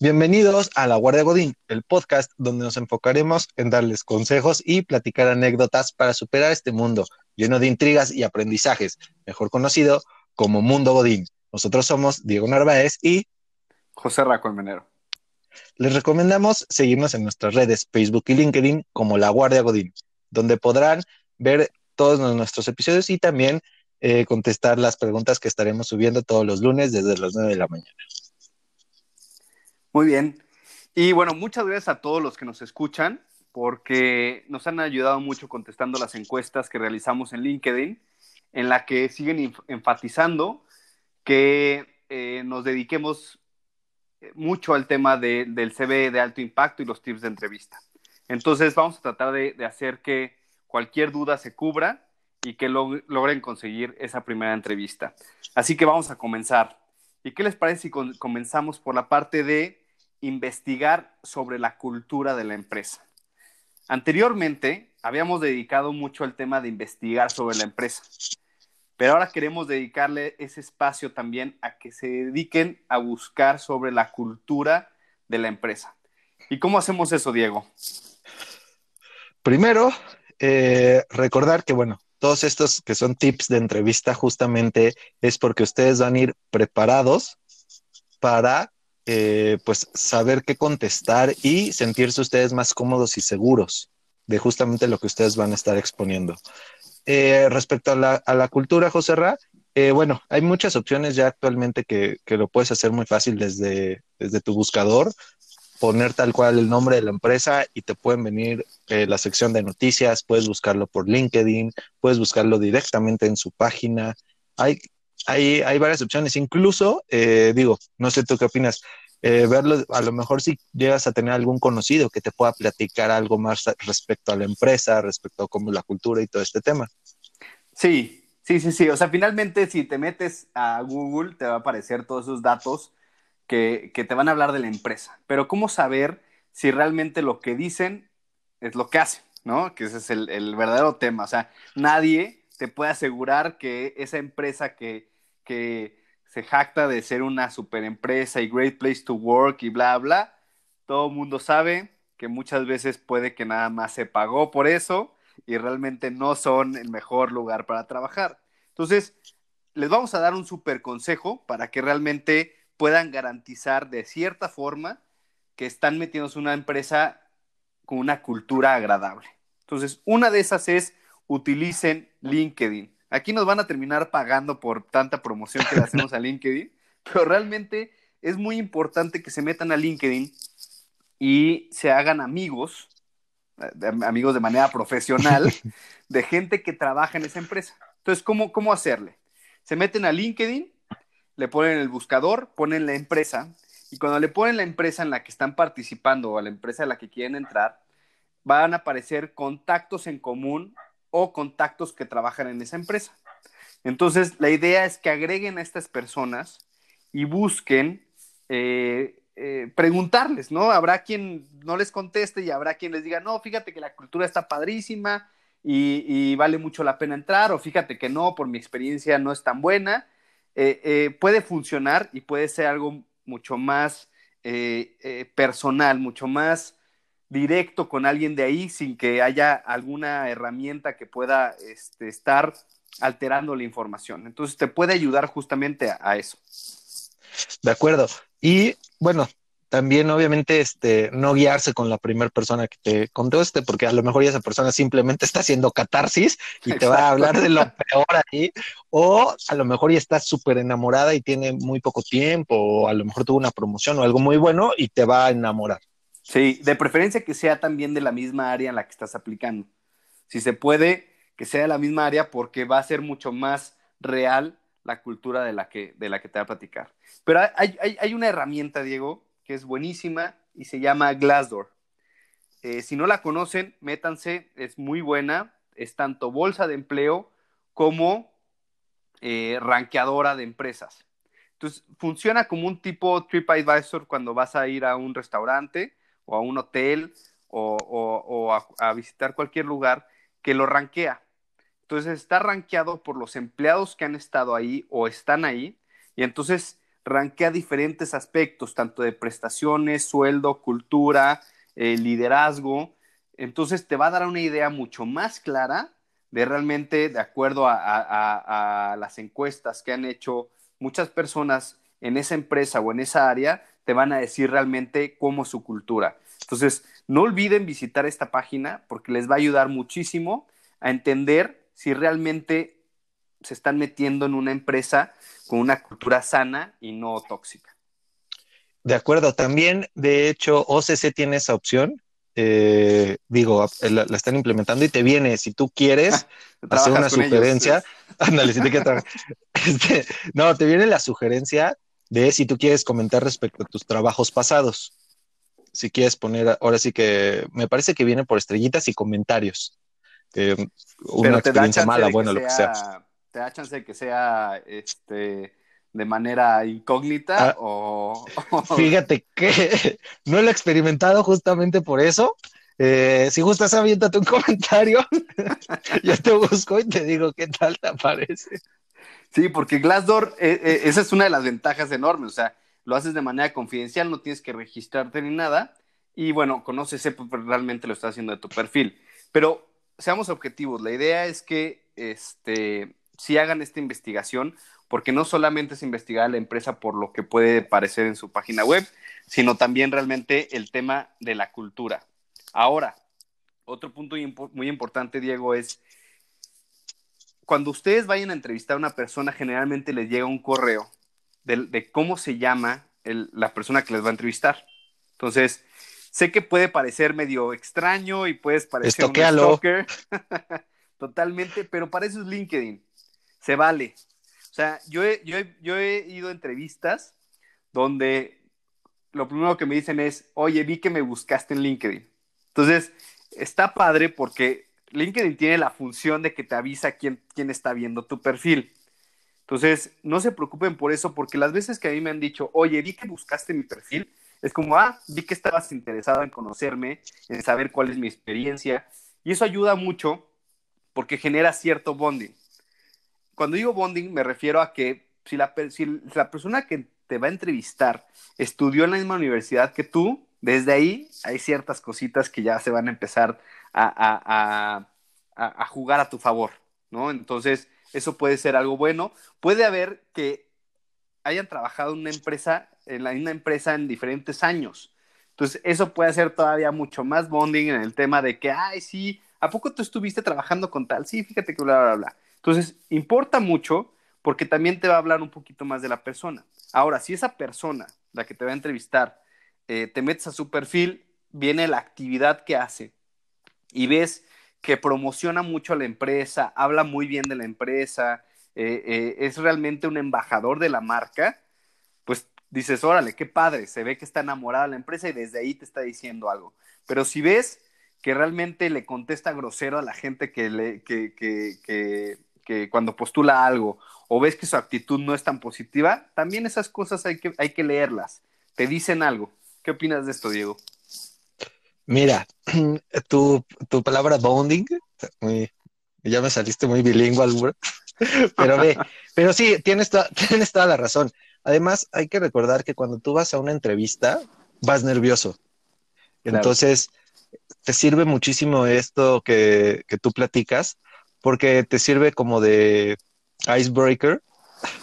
Bienvenidos a La Guardia Godín, el podcast donde nos enfocaremos en darles consejos y platicar anécdotas para superar este mundo lleno de intrigas y aprendizajes, mejor conocido como Mundo Godín. Nosotros somos Diego Narváez y José Menero. Les recomendamos seguirnos en nuestras redes Facebook y LinkedIn como La Guardia Godín, donde podrán ver todos nuestros episodios y también eh, contestar las preguntas que estaremos subiendo todos los lunes desde las 9 de la mañana. Muy bien. Y bueno, muchas gracias a todos los que nos escuchan porque nos han ayudado mucho contestando las encuestas que realizamos en LinkedIn, en la que siguen enfatizando que eh, nos dediquemos eh, mucho al tema del CV de alto impacto y los tips de entrevista. Entonces vamos a tratar de, hacer que cualquier duda se cubra y que logren conseguir esa primera entrevista. Así que vamos a comenzar. ¿Y qué les parece si comenzamos por la parte de investigar sobre la cultura de la empresa. Anteriormente habíamos dedicado mucho al tema de investigar sobre la empresa, pero ahora queremos dedicarle ese espacio también a que se dediquen a buscar sobre la cultura de la empresa. ¿Y cómo hacemos eso, Diego? Primero, eh, recordar que, bueno, todos estos que son tips de entrevista justamente es porque ustedes van a ir preparados para eh, pues saber qué contestar y sentirse ustedes más cómodos y seguros de justamente lo que ustedes van a estar exponiendo. Eh, respecto a la, cultura, José Ra, eh, bueno, hay muchas opciones ya actualmente que, lo puedes hacer muy fácil desde, desde tu buscador, poner tal cual el nombre de la empresa y te pueden venir la sección de noticias, puedes buscarlo por LinkedIn, puedes buscarlo directamente en su página. Hay hay, hay varias opciones. Incluso, eh, digo, no sé tú qué opinas, eh, verlo, a lo mejor si llegas a tener algún conocido que te pueda platicar algo más respecto a la empresa, respecto a cómo la cultura y todo este tema. Sí, sí, sí, sí. O sea, finalmente si te metes a Google te va a aparecer todos esos datos que, que te van a hablar de la empresa. Pero ¿cómo saber si realmente lo que dicen es lo que hacen? ¿No? Que ese es el, el verdadero tema. O sea, nadie te puede asegurar que esa empresa que, que se jacta de ser una super empresa y great place to work y bla, bla, todo el mundo sabe que muchas veces puede que nada más se pagó por eso y realmente no son el mejor lugar para trabajar. Entonces, les vamos a dar un super consejo para que realmente puedan garantizar de cierta forma que están metiéndose en una empresa con una cultura agradable. Entonces, una de esas es utilicen LinkedIn. Aquí nos van a terminar pagando por tanta promoción que le hacemos a LinkedIn, pero realmente es muy importante que se metan a LinkedIn y se hagan amigos, amigos de manera profesional, de gente que trabaja en esa empresa. Entonces, ¿cómo, cómo hacerle? Se meten a LinkedIn, le ponen el buscador, ponen la empresa, y cuando le ponen la empresa en la que están participando o a la empresa a la que quieren entrar, van a aparecer contactos en común o contactos que trabajan en esa empresa. Entonces, la idea es que agreguen a estas personas y busquen eh, eh, preguntarles, ¿no? Habrá quien no les conteste y habrá quien les diga, no, fíjate que la cultura está padrísima y, vale mucho la pena entrar, o fíjate que no, por mi experiencia no es tan buena. Eh, puede funcionar y puede ser algo mucho más personal, mucho más directo con alguien de ahí sin que haya alguna herramienta que pueda este, estar alterando la información. Entonces te puede ayudar justamente a, eso. De acuerdo. Y bueno, también obviamente este, no guiarse con la primera persona que te conteste, porque a lo mejor esa persona simplemente está haciendo catarsis y te va a hablar de lo peor ahí, o a lo mejor ya está súper enamorada y tiene muy poco tiempo, o a lo mejor tuvo una promoción o algo muy bueno y te va a enamorar. Sí, de preferencia que sea también de la misma área en la que estás aplicando. Si se puede, que sea de la misma área porque va a ser mucho más real la cultura de la que, de la que te va a platicar. Pero hay, una herramienta, Diego, que es buenísima y se llama Glassdoor. Eh, si no la conocen, métanse, es muy buena, es tanto bolsa de empleo como eh, ranqueadora de empresas. Entonces, funciona como un tipo TripAdvisor cuando vas a ir a un restaurante o a un hotel o, a, visitar cualquier lugar que lo ranquea. Entonces está ranqueado por los empleados que han estado ahí o están ahí y entonces rankea diferentes aspectos, tanto de prestaciones, sueldo, cultura, eh, liderazgo. Entonces te va a dar una idea mucho más clara de realmente, de acuerdo a, las encuestas que han hecho muchas personas en esa empresa o en esa área, te van a decir realmente cómo es su cultura. Entonces, no olviden visitar esta página porque les va a ayudar muchísimo a entender si realmente se están metiendo en una empresa con una cultura sana y no tóxica. De acuerdo, también, de hecho, OCC tiene esa opción. Eh, digo, la, están implementando y te viene, si tú quieres hacer una sugerencia, ándale, si te quieres este, no, te viene la sugerencia de si tú quieres comentar respecto a tus trabajos pasados. Si quieres poner, ahora sí que me parece que viene por estrellitas y comentarios. Eh, una experiencia mala, bueno, lo que sea te da chance de que sea este de manera incógnita ah, o, Fíjate que no lo he experimentado justamente por eso. Eh, si gustas, aviéntate un comentario. Yo te busco y te digo qué tal te parece. Sí, porque Glassdoor, eh, eh, esa es una de las ventajas enormes. O sea, lo haces de manera confidencial, no tienes que registrarte ni nada. Y bueno, conoces, realmente lo estás haciendo de tu perfil. Pero seamos objetivos. La idea es que este, si hagan esta investigación, porque no solamente es investigar a la empresa por lo que puede parecer en su página web, sino también realmente el tema de la cultura. Ahora, otro punto muy importante, Diego, es cuando ustedes vayan a entrevistar a una persona, generalmente les llega un correo de, cómo se llama la persona que les va a entrevistar. Entonces, sé que puede parecer medio extraño y puedes parecer un stalker. Totalmente, pero para eso es LinkedIn se vale. O sea, yo he, yo he, ido a entrevistas donde lo primero que me dicen es, oye, vi que me buscaste en LinkedIn. Entonces, está padre porque LinkedIn tiene la función de que te avisa quién, quién está viendo tu perfil. Entonces, no se preocupen por eso, porque las veces que a mí me han dicho, oye, vi que buscaste mi perfil, es como, ah, vi que estabas interesado en conocerme, en saber cuál es mi experiencia, y eso ayuda mucho porque genera cierto bonding cuando digo bonding me refiero a que si la, la persona que te va a entrevistar estudió en la misma universidad que tú, desde ahí hay ciertas cositas que ya se van a empezar a, jugar a tu favor, ¿no? Entonces, eso puede ser algo bueno. Puede haber que hayan trabajado en una empresa, en la misma empresa en diferentes años. Entonces, eso puede ser todavía mucho más bonding en el tema de que, ay, sí, ¿a poco tú estuviste trabajando con tal? Sí, fíjate que bla, bla, bla. Entonces, importa mucho porque también te va a hablar un poquito más de la persona. Ahora, si esa persona, la que te va a entrevistar, eh, te metes a su perfil, viene la actividad que hace y ves que promociona mucho a la empresa, habla muy bien de la empresa, eh, eh, es realmente un embajador de la marca, pues dices, órale, qué padre, se ve que está enamorada de la empresa y desde ahí te está diciendo algo. Pero si ves que realmente le contesta grosero a la gente que, le, que, que, que cuando postula algo o ves que su actitud no es tan positiva, también esas cosas hay que, hay que leerlas. Te dicen algo. ¿Qué opinas de esto, Diego? Mira, tu, palabra bonding, ya me saliste muy bilingüe, pero ve, pero sí, tienes, tienes toda la razón. Además, hay que recordar que cuando tú vas a una entrevista, vas nervioso. Entonces, te sirve muchísimo esto que, que tú platicas, porque te sirve como de icebreaker.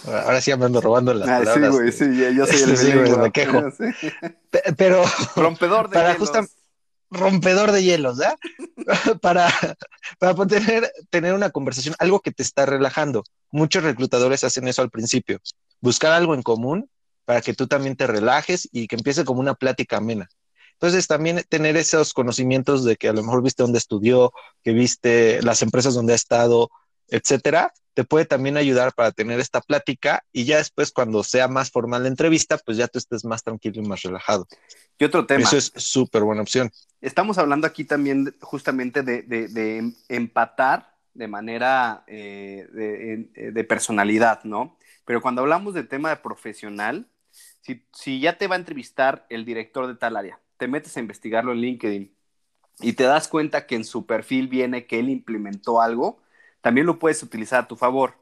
Ahora sí me ando robando las ah, palabras. Sí, güey, sí, yo soy el sí, me quejo. Pero rompedor de para. Rompedor de hielos, ¿ya? para para tener, tener una conversación, algo que te está relajando. Muchos reclutadores hacen eso al principio. Buscar algo en común para que tú también te relajes y que empiece como una plática amena. Entonces, también tener esos conocimientos de que a lo mejor viste dónde estudió, que viste las empresas donde ha estado, etcétera, te puede también ayudar para tener esta plática y ya después, cuando sea más formal la entrevista, pues ya tú estés más tranquilo y más relajado. Y otro tema. Eso es súper buena opción. Estamos hablando aquí también justamente de, empatar de manera eh, de, personalidad, ¿no? Pero cuando hablamos de tema de profesional, si, si ya te va a entrevistar el director de tal área, te metes a investigarlo en LinkedIn y te das cuenta que en su perfil viene que él implementó algo, también lo puedes utilizar a tu favor.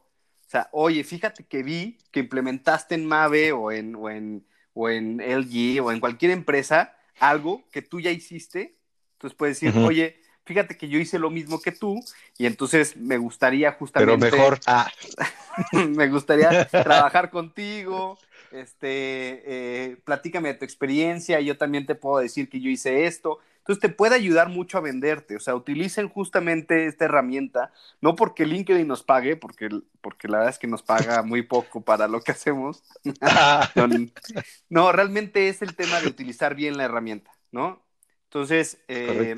O sea, oye, fíjate que vi que implementaste en Mave o en, o en, o en LG o en cualquier empresa algo que tú ya hiciste. Entonces puedes decir, oye, fíjate que yo hice lo mismo que tú y entonces me gustaría justamente... Pero mejor, ah. me gustaría trabajar contigo, este, eh, platícame de tu experiencia, yo también te puedo decir que yo hice esto. Entonces te puede ayudar mucho a venderte, o sea, utilicen justamente esta herramienta, no porque LinkedIn nos pague, porque, porque la verdad es que nos paga muy poco para lo que hacemos. no, realmente es el tema de utilizar bien la herramienta, ¿no? Entonces, eh,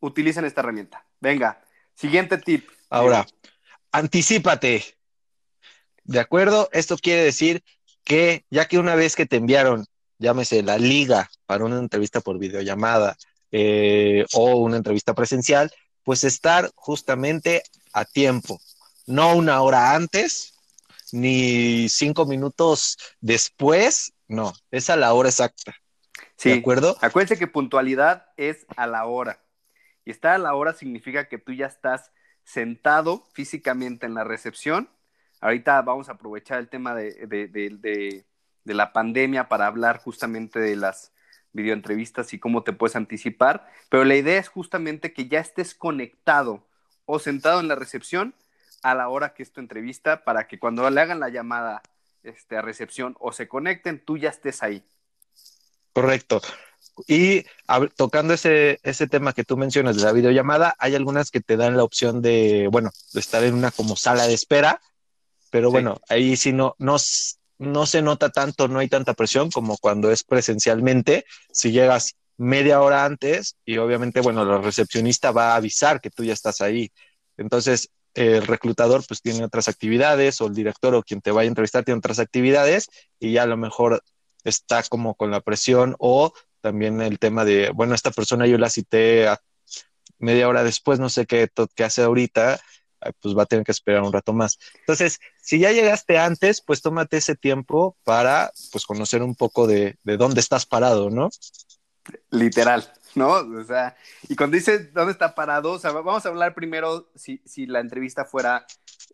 utilicen esta herramienta. Venga, siguiente tip. Ahora, anticipate. ¿De acuerdo? Esto quiere decir que ya que una vez que te enviaron, llámese la liga para una entrevista por videollamada eh, o una entrevista presencial, pues estar justamente a tiempo, no una hora antes ni cinco minutos después, no, es a la hora exacta. Sí, ¿De acuerdo? Acuérdense que puntualidad es a la hora. Y estar a la hora significa que tú ya estás sentado físicamente en la recepción. Ahorita vamos a aprovechar el tema de, la pandemia para hablar justamente de las videoentrevistas y cómo te puedes anticipar, pero la idea es justamente que ya estés conectado o sentado en la recepción a la hora que es tu entrevista para que cuando le hagan la llamada este, a recepción o se conecten, tú ya estés ahí. Correcto. Y tocando ese, ese tema que tú mencionas de la videollamada, hay algunas que te dan la opción de, bueno, de estar en una como sala de espera, pero bueno, ahí sí no, no, no se nota tanto, no hay tanta presión como cuando es presencialmente. Si llegas media hora antes y obviamente, bueno, la recepcionista va a avisar que tú ya estás ahí. Entonces, el reclutador pues tiene otras actividades o el director o quien te vaya a entrevistar tiene otras actividades y ya a lo mejor está como con la presión o también el tema de, bueno, esta persona yo la cité a media hora después, no sé qué, qué hace ahorita, pues va a tener que esperar un rato más. Entonces, si ya llegaste antes, pues tómate ese tiempo para, pues, conocer un poco de, dónde estás parado, ¿no? Literal, ¿no? O sea, y cuando dices dónde está parado, o sea, vamos a hablar primero si, si la entrevista fuera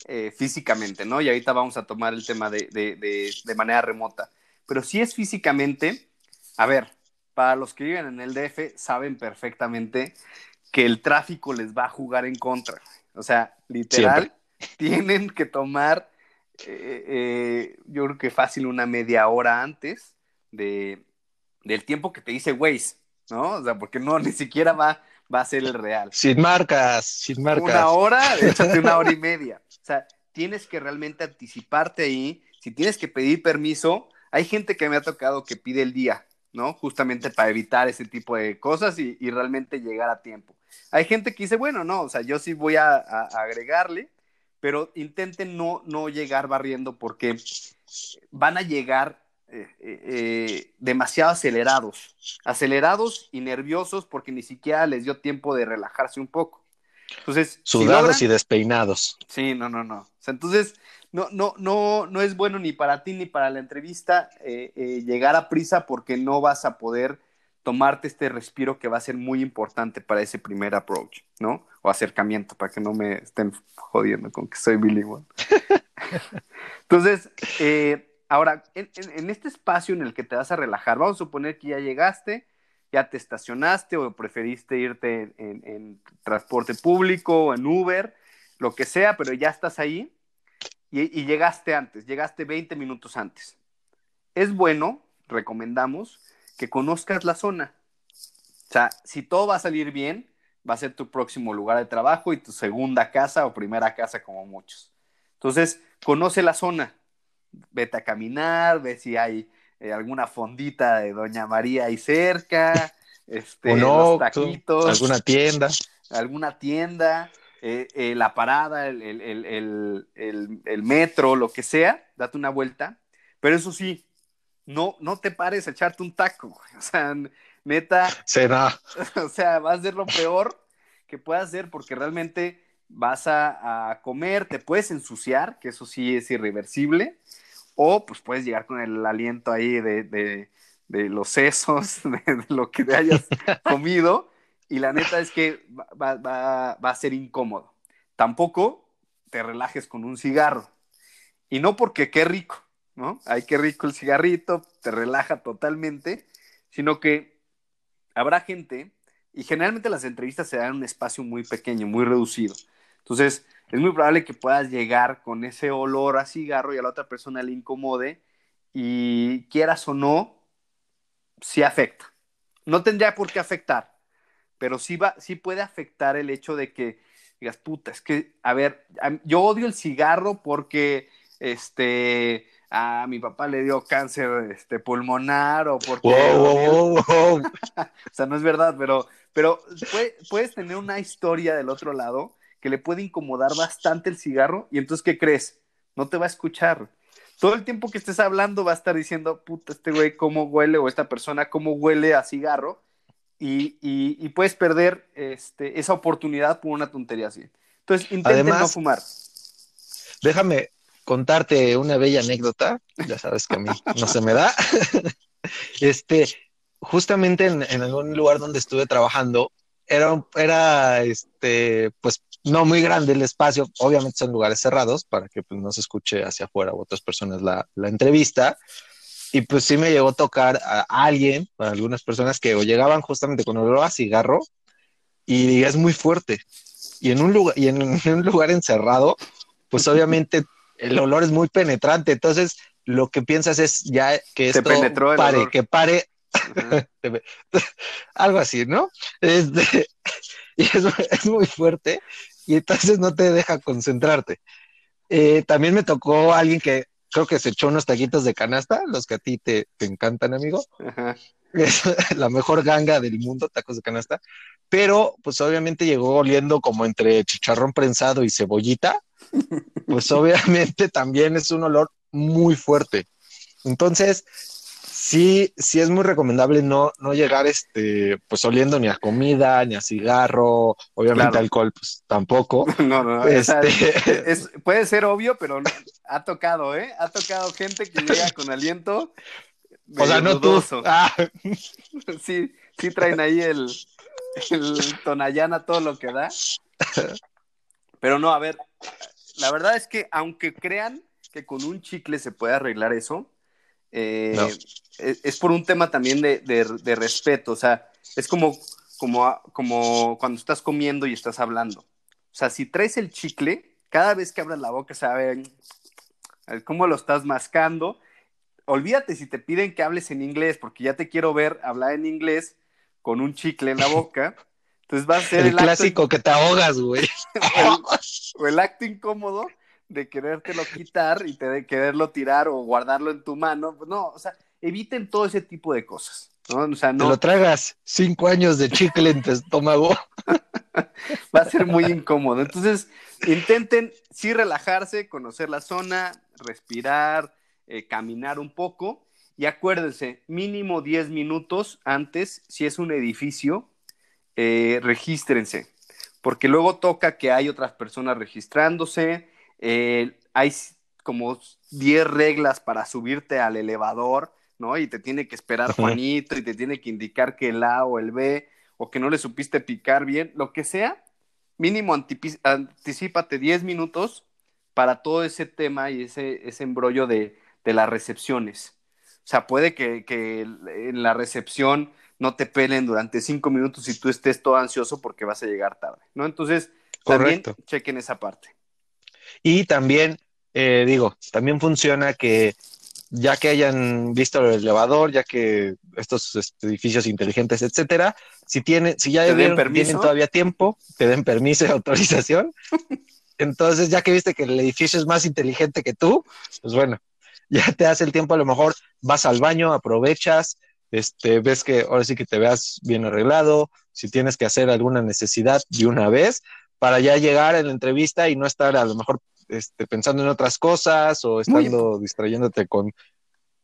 eh, físicamente, ¿no? Y ahorita vamos a tomar el tema de, de, de manera remota. Pero si es físicamente, a ver, para los que viven en el DF, saben perfectamente que el tráfico les va a jugar en contra. O sea, literal, tienen que tomar, eh, eh, yo creo que fácil una media hora antes de, del tiempo que te dice Waze, ¿no? O sea, porque no, ni siquiera va, va a ser el real. Sin marcas, sin marcas. Una hora, échate una hora y media. O sea, tienes que realmente anticiparte ahí. Si tienes que pedir permiso, hay gente que me ha tocado que pide el día, ¿no? Justamente para evitar ese tipo de cosas y, realmente llegar a tiempo. Hay gente que dice, bueno, no, o sea, yo sí voy a, agregarle, pero intenten no, no llegar barriendo porque van a llegar eh, eh, eh, demasiado acelerados, acelerados y nerviosos porque ni siquiera les dio tiempo de relajarse un poco. Entonces, sudados y despeinados. Sí, no, no, no. O sea, entonces, no, no, no, no es bueno ni para ti ni para la entrevista eh, llegar a prisa porque no vas a poder tomarte este respiro que va a ser muy importante para ese primer approach, ¿no? O acercamiento, para que no me estén jodiendo con que soy bilingüe. Entonces, eh, ahora, en, este espacio en el que te vas a relajar, vamos a suponer que ya llegaste, ya te estacionaste o preferiste irte en, en transporte público o en Uber, lo que sea, pero ya estás ahí y, llegaste antes, llegaste 20 minutos antes. Es bueno, recomendamos, que conozcas la zona. O sea, si todo va a salir bien, va a ser tu próximo lugar de trabajo y tu segunda casa o primera casa como muchos. Entonces, conoce la zona. Vete a caminar, ve si hay eh, alguna fondita de Doña María ahí cerca, este, los taquitos, alguna tienda. Alguna tienda, eh, eh, la parada, el, metro, lo que sea, date una vuelta. Pero eso sí, no, no te pares a echarte un taco. O sea, neta. Será. O sea, va a ser lo peor que puedas hacer porque realmente vas a, comer, te puedes ensuciar, que eso sí es irreversible, o pues puedes llegar con el aliento ahí de, los sesos, de, de, lo que te hayas comido, y la neta es que va, a ser incómodo. Tampoco te relajes con un cigarro. Y no porque qué rico, ¿no? Ay, qué rico el cigarrito, te relaja totalmente, sino que habrá gente, y generalmente las entrevistas se dan en un espacio muy pequeño, muy reducido. Entonces, es muy probable que puedas llegar con ese olor a cigarro y a la otra persona le incomode y quieras o no, sí afecta. No tendría por qué afectar, pero sí, va, sí puede afectar el hecho de que digas, puta, es que, a ver, yo odio el cigarro porque, este, a mi papá le dio cáncer este, pulmonar o porque... o sea, no es verdad, pero, pero puedes tener una historia del otro lado que le puede incomodar bastante el cigarro y entonces, ¿qué crees? No te va a escuchar. Todo el tiempo que estés hablando va a estar diciendo, puta, este güey cómo huele o esta persona cómo huele a cigarro y, puedes perder este, esa oportunidad por una tontería así. Entonces, intenten no fumar. Déjame contarte una bella anécdota, ya sabes que a mí no se me da. este, justamente en, en, algún lugar donde estuve trabajando, era, era este, pues no muy grande el espacio, obviamente son lugares cerrados para que pues, no se escuche hacia afuera o otras personas la, la entrevista. Y pues sí me llegó a tocar a alguien, a algunas personas que o llegaban justamente con olor a cigarro y es muy fuerte. Y en un lugar, y en, un lugar encerrado, pues obviamente el olor es muy penetrante. Entonces, lo que piensas es ya que esto pare, que pare. Algo así, ¿no? Este, y es, es, muy fuerte y entonces no te deja concentrarte. Eh, también me tocó alguien que creo que se echó unos taquitos de canasta, los que a ti te, encantan, amigo. Es la mejor ganga del mundo, tacos de canasta. Pero, pues obviamente llegó oliendo como entre chicharrón prensado y cebollita. Pues obviamente también es un olor muy fuerte. Entonces, sí, sí es muy recomendable no, no llegar este, pues oliendo ni a comida, ni a cigarro, obviamente alcohol, pues tampoco. No, no, este... es, puede ser obvio, pero ha tocado, ¿eh? Ha tocado gente que llega con aliento. O sea, no tú. Ah. Sí, sí traen ahí el, el Tonayana, todo lo que da. Pero no, a ver, la verdad es que aunque crean que con un chicle se puede arreglar eso, eh, es, por un tema también de, respeto, o sea, es como, como, como cuando estás comiendo y estás hablando. O sea, si traes el chicle, cada vez que abras la boca, saben cómo lo estás mascando. Olvídate si te piden que hables en inglés, porque ya te quiero ver hablar en inglés con un chicle en la boca. Entonces va a ser el, clásico que te ahogas, güey. o el acto incómodo de querértelo quitar y te de quererlo tirar o guardarlo en tu mano. No, o sea, eviten todo ese tipo de cosas. ¿no? O sea, no... Te lo tragas cinco años de chicle en tu estómago. Va a ser muy incómodo. Entonces, intenten sí relajarse, conocer la zona, respirar, eh, caminar un poco. Y acuérdense, mínimo 10 minutos antes, si es un edificio, eh, regístrense, porque luego toca que hay otras personas registrándose, eh, hay como 10 reglas para subirte al elevador, ¿no? Y te tiene que esperar Juanito y te tiene que indicar que el A o el B o que no le supiste picar bien, lo que sea, mínimo anticipate 10 minutos para todo ese tema y ese, ese embrollo de, las recepciones. O sea, puede que, en la recepción no te pelen durante cinco minutos y tú estés todo ansioso porque vas a llegar tarde, ¿no? Entonces, también chequen esa parte. Y también, eh, digo, también funciona que ya que hayan visto el elevador, ya que estos este, edificios inteligentes, etcétera, si tienen, si ya tienen todavía tiempo, te den permiso y autorización. Entonces, ya que viste que el edificio es más inteligente que tú, pues bueno, ya te hace el tiempo, a lo mejor vas al baño, aprovechas, este, ves que ahora sí que te veas bien arreglado, si tienes que hacer alguna necesidad de una vez, para ya llegar en la entrevista y no estar a lo mejor este, pensando en otras cosas o estando distrayéndote con,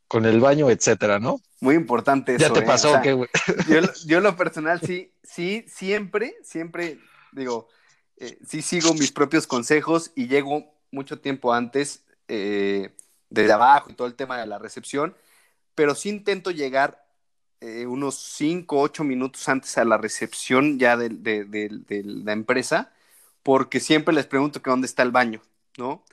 con el baño, etcétera, ¿no? Muy importante eso. ¿Ya te ¿eh? pasó qué, güey? Yo, yo, lo personal sí, sí, siempre, siempre, digo, eh, sí sigo mis propios consejos y llego mucho tiempo antes eh, de abajo y todo el tema de la recepción, pero sí intento llegar unos 5, 8 minutos antes a la recepción ya de, de la empresa porque siempre les pregunto que dónde está el baño, ¿no?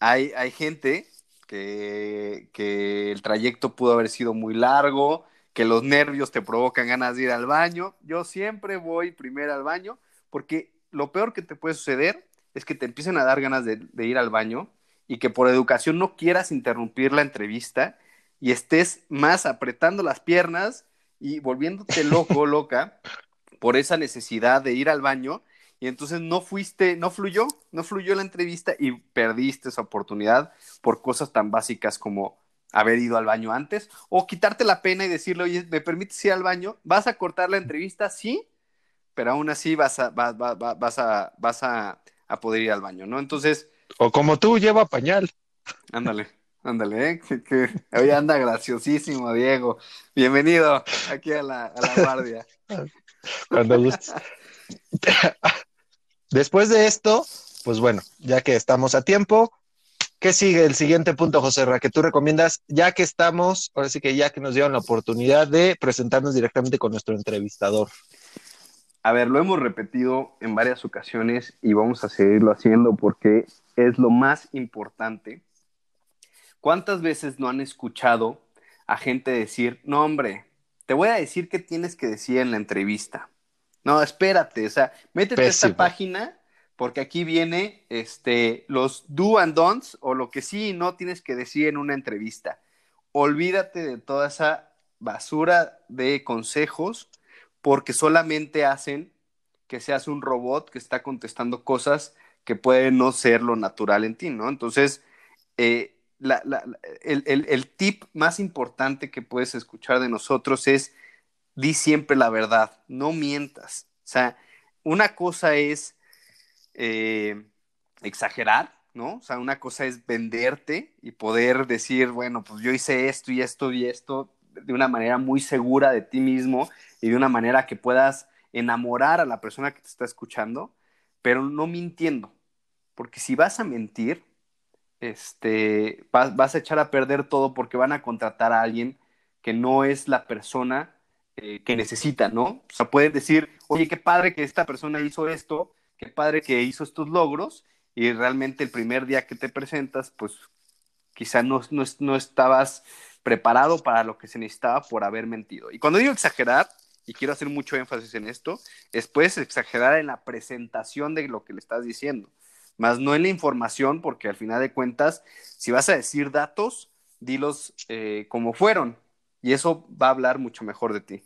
Hay, hay gente que, que el trayecto pudo haber sido muy largo, que los nervios te provocan ganas de ir al baño. Yo siempre voy primero al baño porque lo peor que te puede suceder es que te empiecen a dar ganas de, de ir al baño y que por educación no quieras interrumpir la entrevista y estés más apretando las piernas y volviéndote loco, loca, por esa necesidad de ir al baño y entonces no fuiste, no fluyó, no fluyó la entrevista y perdiste esa oportunidad por cosas tan básicas como haber ido al baño antes o quitarte la pena y decirle, oye, ¿me permites ir al baño? ¿Vas a cortar la entrevista? Sí, pero aún así vas a, vas, vas, a, vas a, poder ir al baño, ¿no? Entonces... O como tú, lleva pañal. Ándale, ándale, ¿eh? Que, hoy anda graciosísimo, Diego. Bienvenido aquí a la, a la guardia. Cuando gustes. Después de esto, pues bueno, ya que estamos a tiempo, ¿qué sigue el siguiente punto, José Ra, que tú recomiendas, ya que estamos, ahora sí que ya que nos dieron la oportunidad de presentarnos directamente con nuestro entrevistador? A ver, lo hemos repetido en varias ocasiones y vamos a seguirlo haciendo porque es lo más importante. ¿Cuántas veces no han escuchado a gente decir, no hombre, te voy a decir qué tienes que decir en la entrevista? No, espérate, o sea, métete a esta página porque aquí viene este, los do and don'ts o lo que sí y no tienes que decir en una entrevista. Olvídate de toda esa basura de consejos porque solamente hacen que seas un robot que está contestando cosas que pueden no ser lo natural en ti, ¿no? Entonces, eh, el, el tip más importante que puedes escuchar de nosotros es di siempre la verdad, no mientas. O sea, una cosa es eh, exagerar, ¿no? O sea, una cosa es venderte y poder decir, bueno, pues yo hice esto y esto y esto de una manera muy segura de ti mismo y de una manera que puedas enamorar a la persona que te está escuchando, pero no mintiendo, porque si vas a mentir, este, vas, a echar a perder todo porque van a contratar a alguien que no es la persona eh, que necesita, ¿no? O sea, pueden decir, oye, qué padre que esta persona hizo esto, qué padre que hizo estos logros, y realmente el primer día que te presentas, pues quizá no, no, estabas preparado para lo que se necesitaba por haber mentido. Y cuando digo exagerar, y quiero hacer mucho énfasis en esto, es pues exagerar en la presentación de lo que le estás diciendo, más no en la información, porque al final de cuentas, si vas a decir datos, dilos eh, como fueron, y eso va a hablar mucho mejor de ti.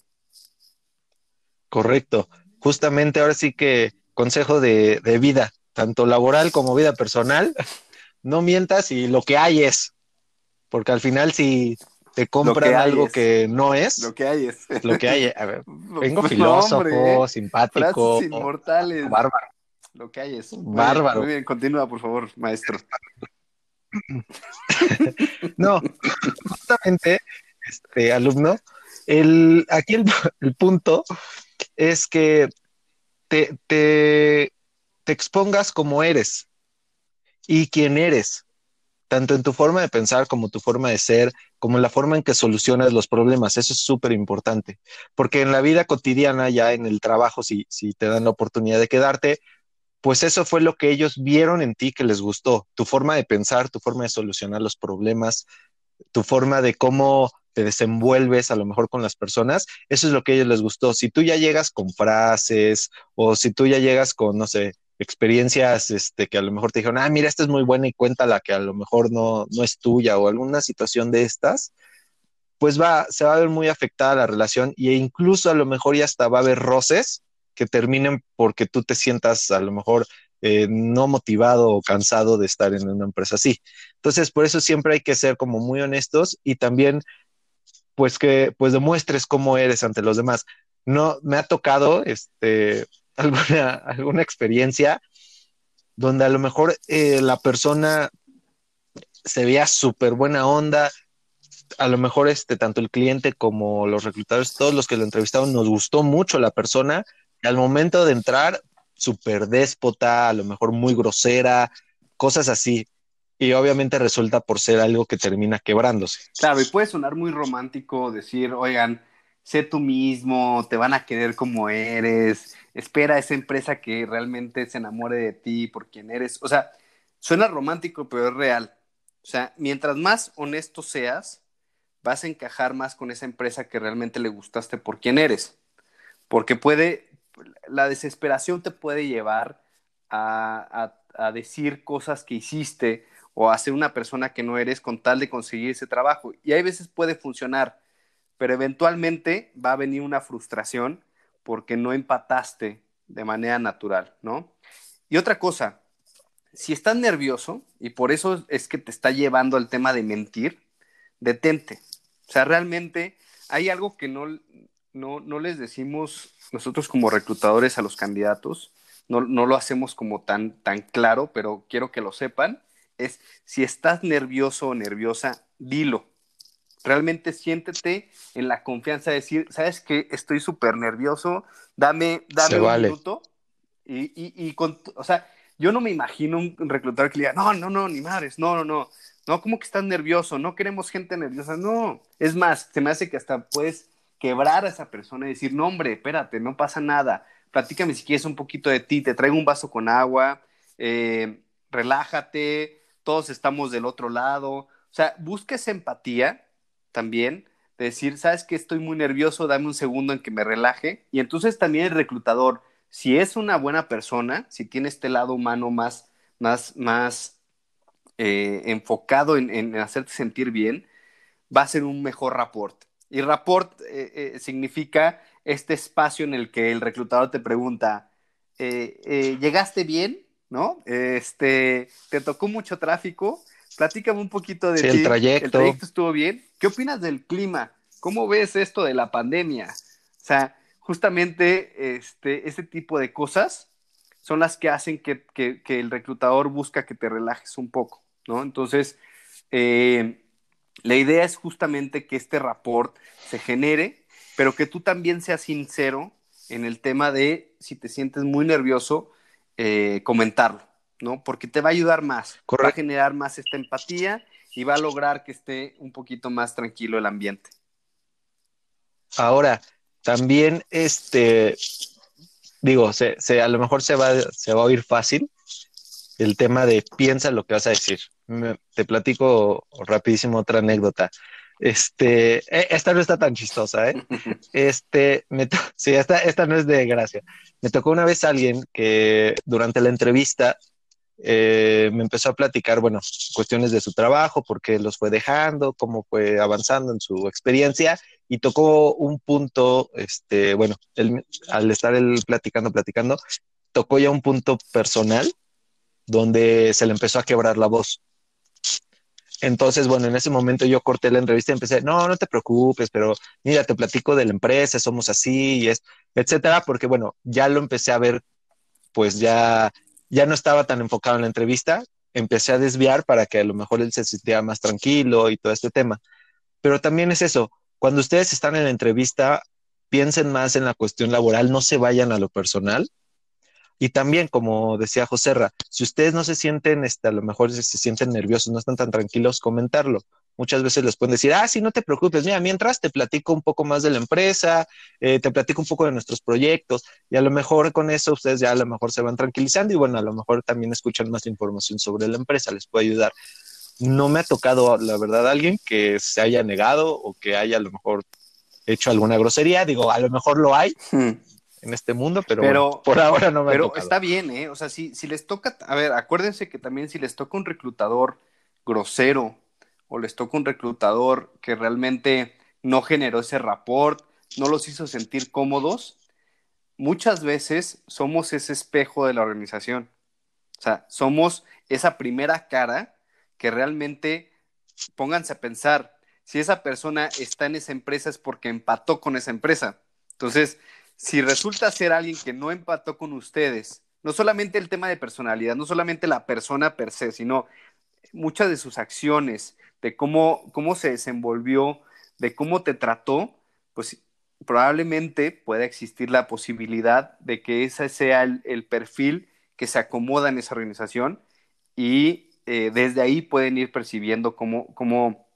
Correcto. Justamente ahora sí que consejo de, vida, tanto laboral como vida personal, no mientas y lo que hay es, porque al final si te compran algo que no es, lo que hay es, lo que hay, a ver, vengo filósofo, simpático, inmortales, bárbaro. Lo que hay es. Bárbaro. Muy bien, continúa, por favor, maestro. no, justamente este alumno, el, aquí el, punto es que te, te, expongas como eres y quién eres, tanto en tu forma de pensar como tu forma de ser, como en la forma en que solucionas los problemas. Eso es súper importante, porque en la vida cotidiana, ya en el trabajo, si, si te dan la oportunidad de quedarte, pues eso fue lo que ellos vieron en ti que les gustó, tu forma de pensar, tu forma de solucionar los problemas, tu forma de cómo te desenvuelves a lo mejor con las personas, eso es lo que a ellos les gustó. Si tú ya llegas con frases o si tú ya llegas con, no sé, experiencias este, que a lo mejor te dijeron, ah, mira, esta es muy buena y cuéntala que a lo mejor no, no es tuya o alguna situación de estas, pues va, se va a ver muy afectada la relación e incluso a lo mejor ya hasta va a haber roces que terminen porque tú te sientas a lo mejor eh, no motivado o cansado de estar en una empresa así. Entonces, por eso siempre hay que ser como muy honestos y también pues que pues demuestres cómo eres ante los demás. No, me ha tocado este, alguna, alguna experiencia donde a lo mejor eh, la persona se veía súper buena onda, a lo mejor este, tanto el cliente como los reclutadores, todos los que lo entrevistaron, nos gustó mucho la persona, al momento de entrar, súper déspota, a lo mejor muy grosera, cosas así y obviamente resulta por ser algo que termina quebrándose. Claro, y puede sonar muy romántico decir, oigan, sé tú mismo, te van a querer como eres, espera a esa empresa que realmente se enamore de ti por quien eres. O sea, suena romántico, pero es real. O sea, mientras más honesto seas, vas a encajar más con esa empresa que realmente le gustaste por quién eres. Porque puede, la desesperación te puede llevar a, a, decir cosas que hiciste o a ser una persona que no eres con tal de conseguir ese trabajo. Y hay veces puede funcionar, pero eventualmente va a venir una frustración porque no empataste de manera natural, ¿no? Y otra cosa, si estás nervioso y por eso es que te está llevando al tema de mentir, detente. O sea, realmente hay algo que no, no, les decimos nosotros como reclutadores a los candidatos, no, lo hacemos como tan, tan claro, pero quiero que lo sepan, es si estás nervioso o nerviosa, dilo. Realmente siéntete en la confianza de decir, ¿sabes qué? Estoy súper nervioso, dame, dame un minuto. Y, y, y con, o sea, yo no me imagino un reclutador que le diga, no, no, no, ni madres, no, no, no, no, ¿cómo que estás nervioso? No queremos gente nerviosa, no. Es más, se me hace que hasta puedes quebrar a esa persona y decir, no, hombre, espérate, no pasa nada, platícame si quieres un poquito de ti, te traigo un vaso con agua, eh, relájate, todos estamos del otro lado. O sea, busca esa empatía también, de decir, sabes que estoy muy nervioso, dame un segundo en que me relaje. Y entonces también el reclutador, si es una buena persona, si tiene este lado humano más, más, más eh, enfocado en, hacerte sentir bien, va a ser un mejor rapport. Y rapport eh, eh, significa este espacio en el que el reclutador te pregunta, ¿llegaste bien? ¿No? Este, ¿Te tocó mucho tráfico? Platícame un poquito de ti. El trayecto. ¿El trayecto estuvo bien? ¿Qué opinas del clima? ¿Cómo ves esto de la pandemia? O sea, justamente este, este tipo de cosas son las que hacen que, el reclutador busca que te relajes un poco, ¿no? Entonces, eh, la idea es justamente que este rapport se genere, pero que tú también seas sincero en el tema de si te sientes muy nervioso, eh, comentarlo, ¿no? Porque te va a ayudar más, va a generar más esta empatía y va a lograr que esté un poquito más tranquilo el ambiente. Ahora, también, este, digo, se, a lo mejor se va, se va a oír fácil el tema de piensa lo que vas a decir. te platico rapidísimo otra anécdota. Este, e, esta no está tan chistosa, ¿eh? Este, me sí, esta, esta no es de gracia. Me tocó una vez alguien que durante la entrevista eh, me empezó a platicar, bueno, cuestiones de su trabajo, por qué los fue dejando, cómo fue avanzando en su experiencia y tocó un punto, este, bueno, al estar él platicando, platicando, tocó ya un punto personal donde se le empezó a quebrar la voz. Entonces, bueno, en ese momento yo corté la entrevista y empecé, no, no te preocupes, pero mira, te platico de la empresa, somos así y es, etcétera, porque bueno, ya lo empecé a ver, pues ya ya no estaba tan enfocado en la entrevista, empecé a desviar para que a lo mejor él se sintiera más tranquilo y todo este tema. Pero también es eso, cuando ustedes están en la entrevista, piensen más en la cuestión laboral, no se vayan a lo personal. Y también, como decía Joserra, si ustedes no se sienten, este, a lo mejor se sienten nerviosos, no están tan tranquilos, comentarlo muchas veces les pueden decir, ah, sí, no te preocupes, mira, mientras te platico un poco más de la empresa, eh, te platico un poco de nuestros proyectos, y a lo mejor con eso ustedes ya a lo mejor se van tranquilizando y bueno, a lo mejor también escuchan más información sobre la empresa, les puede ayudar. No me ha tocado, la verdad, alguien que se haya negado o que haya a lo mejor hecho alguna grosería, digo, a lo mejor lo hay. Hmm. En este mundo, pero, por ahora no me pero ha Pero está bien, ¿eh? O sea, si, si les toca, a ver, acuérdense que también si les toca un reclutador grosero, o les toca un reclutador que realmente no generó ese rapport, no los hizo sentir cómodos, muchas veces somos ese espejo de la organización. O sea, somos esa primera cara que realmente, pónganse a pensar, si esa persona está en esa empresa es porque empató con esa empresa. Entonces, si resulta ser alguien que no empató con ustedes, no solamente el tema de personalidad, no solamente la persona per se, sino muchas de sus acciones, de cómo, cómo se desenvolvió, de cómo te trató, pues probablemente pueda existir la posibilidad de que ese sea el, perfil que se acomoda en esa organización y eh, desde ahí pueden ir percibiendo cómo, cómo,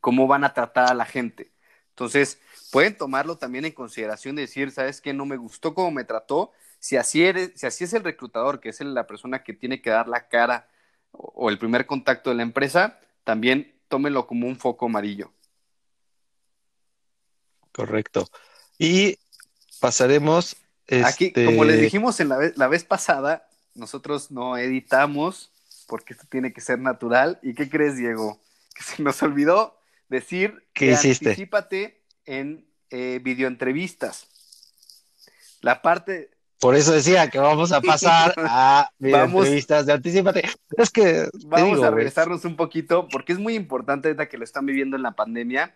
cómo van a tratar a la gente. Entonces, pueden tomarlo también en consideración de decir, ¿sabes qué? No me gustó cómo me trató. Si así, eres, si así es el reclutador, que es la persona que tiene que dar la cara o el primer contacto de la empresa, también tómenlo como un foco amarillo. Correcto. Y pasaremos. Aquí, como les este, dijimos en la vez, la vez pasada, nosotros no editamos porque esto tiene que ser natural. ¿Y qué crees, Diego? Que se nos olvidó decir ¿Qué que hiciste? anticípate en eh, videoentrevistas. La parte, Por eso decía que vamos a pasar a Vamos- entrevistas de Anticípate. Es que Vamos digo, a regresarnos un poquito porque es muy importante ahorita que lo están viviendo en la pandemia,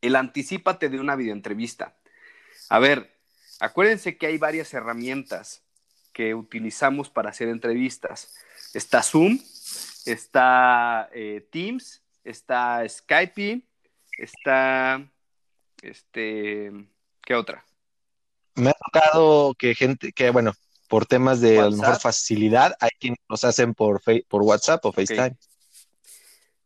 el anticípate de una videoentrevista. A ver, acuérdense que hay varias herramientas que utilizamos para hacer entrevistas. Está Zoom, está eh, Teams, está Skype, está, este, ¿qué otra? me ha tocado que gente, que bueno, por temas de a lo mejor WhatsApp. facilidad, hay quienes los hacen por, por WhatsApp o FaceTime.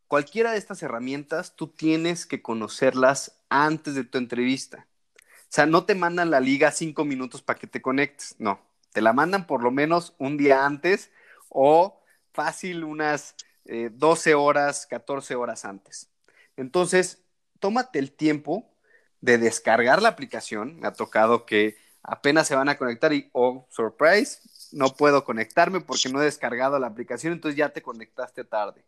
cualquiera de estas herramientas tú tienes que conocerlas antes de tu entrevista. O sea, no te mandan la liga cinco minutos para que te conectes, no. Te la mandan por lo menos un día antes o fácil unas eh, 12 horas, 14 horas antes. Entonces, tómate el tiempo de descargar la aplicación. Me ha tocado que apenas se van a conectar y, oh, surprise, no puedo conectarme porque no he descargado la aplicación, entonces ya te conectaste tarde.